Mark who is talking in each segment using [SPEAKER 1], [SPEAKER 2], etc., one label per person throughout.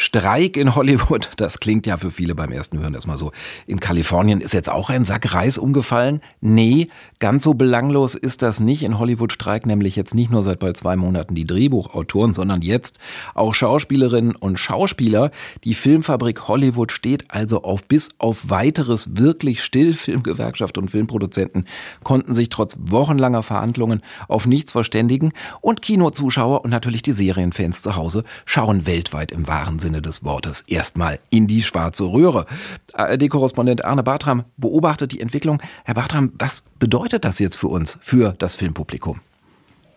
[SPEAKER 1] Streik in Hollywood, das klingt ja für viele beim ersten Hören erstmal so. In Kalifornien ist jetzt auch ein Sack Reis umgefallen? Nee, ganz so belanglos ist das nicht. In Hollywood streiken nämlich jetzt nicht nur seit bald zwei Monaten die Drehbuchautoren, sondern jetzt auch Schauspielerinnen und Schauspieler. Die Filmfabrik Hollywood steht also auf bis auf weiteres wirklich still. Filmgewerkschaft und Filmproduzenten konnten sich trotz wochenlanger Verhandlungen auf nichts verständigen. Und Kinozuschauer und natürlich die Serienfans zu Hause schauen weltweit im wahren Sinne Sinne des Wortes erstmal in die schwarze Röhre. ARD-Korrespondent Arne Bartram beobachtet die Entwicklung. Herr Bartram, was bedeutet das jetzt für uns, für das Filmpublikum?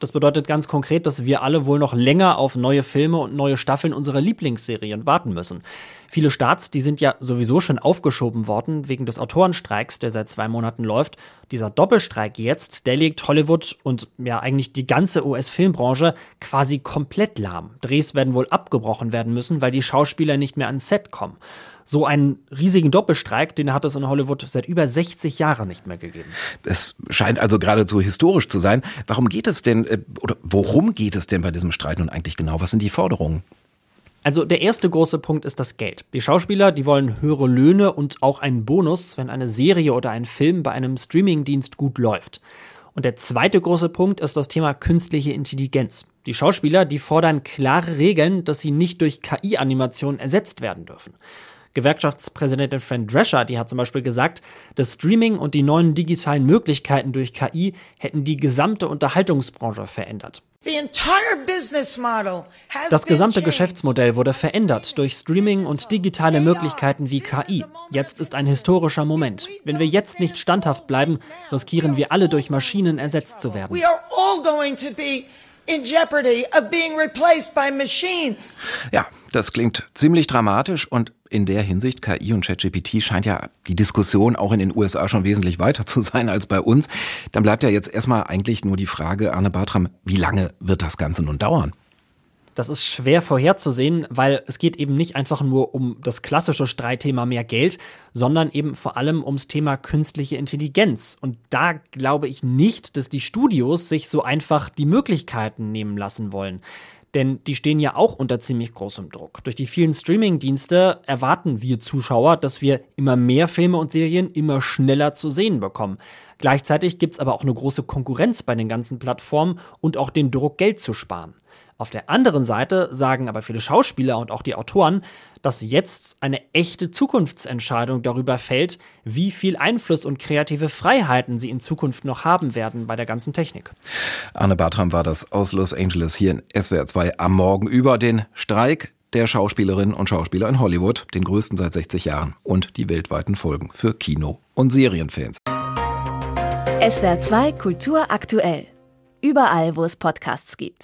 [SPEAKER 2] Das bedeutet ganz konkret, dass wir alle wohl noch länger auf neue Filme und neue Staffeln unserer Lieblingsserien warten müssen. Viele Starts, die sind ja sowieso schon aufgeschoben worden wegen des Autorenstreiks, der seit zwei Monaten läuft. Dieser Doppelstreik jetzt, der legt Hollywood und ja eigentlich die ganze US-Filmbranche quasi komplett lahm. Drehs werden wohl abgebrochen werden müssen, weil die Schauspieler nicht mehr ans Set kommen. So einen riesigen Doppelstreik, den hat es in Hollywood seit über 60 Jahren nicht mehr gegeben.
[SPEAKER 1] Es scheint also geradezu historisch zu sein. Warum geht es denn, äh, oder worum geht es denn bei diesem Streit nun eigentlich genau? Was sind die Forderungen?
[SPEAKER 2] Also der erste große Punkt ist das Geld. Die Schauspieler, die wollen höhere Löhne und auch einen Bonus, wenn eine Serie oder ein Film bei einem Streamingdienst gut läuft. Und der zweite große Punkt ist das Thema künstliche Intelligenz. Die Schauspieler, die fordern klare Regeln, dass sie nicht durch KI-Animationen ersetzt werden dürfen. Gewerkschaftspräsidentin Fran Drescher, die hat zum Beispiel gesagt, das Streaming und die neuen digitalen Möglichkeiten durch KI hätten die gesamte Unterhaltungsbranche verändert. Das gesamte Geschäftsmodell wurde verändert durch Streaming und digitale Möglichkeiten wie KI. Jetzt ist ein historischer Moment. Wenn wir jetzt nicht standhaft bleiben, riskieren wir alle durch Maschinen ersetzt zu werden
[SPEAKER 1] in jeopardy of being replaced by machines. Ja, das klingt ziemlich dramatisch und in der Hinsicht KI und ChatGPT scheint ja die Diskussion auch in den USA schon wesentlich weiter zu sein als bei uns. Dann bleibt ja jetzt erstmal eigentlich nur die Frage, Arne Bartram, wie lange wird das Ganze nun dauern?
[SPEAKER 2] Das ist schwer vorherzusehen, weil es geht eben nicht einfach nur um das klassische Streitthema mehr Geld, sondern eben vor allem ums Thema künstliche Intelligenz. Und da glaube ich nicht, dass die Studios sich so einfach die Möglichkeiten nehmen lassen wollen. Denn die stehen ja auch unter ziemlich großem Druck. Durch die vielen Streaming-Dienste erwarten wir Zuschauer, dass wir immer mehr Filme und Serien immer schneller zu sehen bekommen. Gleichzeitig gibt es aber auch eine große Konkurrenz bei den ganzen Plattformen und auch den Druck, Geld zu sparen. Auf der anderen Seite sagen aber viele Schauspieler und auch die Autoren, dass jetzt eine echte Zukunftsentscheidung darüber fällt, wie viel Einfluss und kreative Freiheiten sie in Zukunft noch haben werden bei der ganzen Technik.
[SPEAKER 1] Arne Bartram war das aus Los Angeles hier in SWR 2 am Morgen über den Streik der Schauspielerinnen und Schauspieler in Hollywood, den größten seit 60 Jahren und die weltweiten Folgen für Kino- und Serienfans.
[SPEAKER 3] SWR 2 Kultur aktuell. Überall, wo es Podcasts gibt.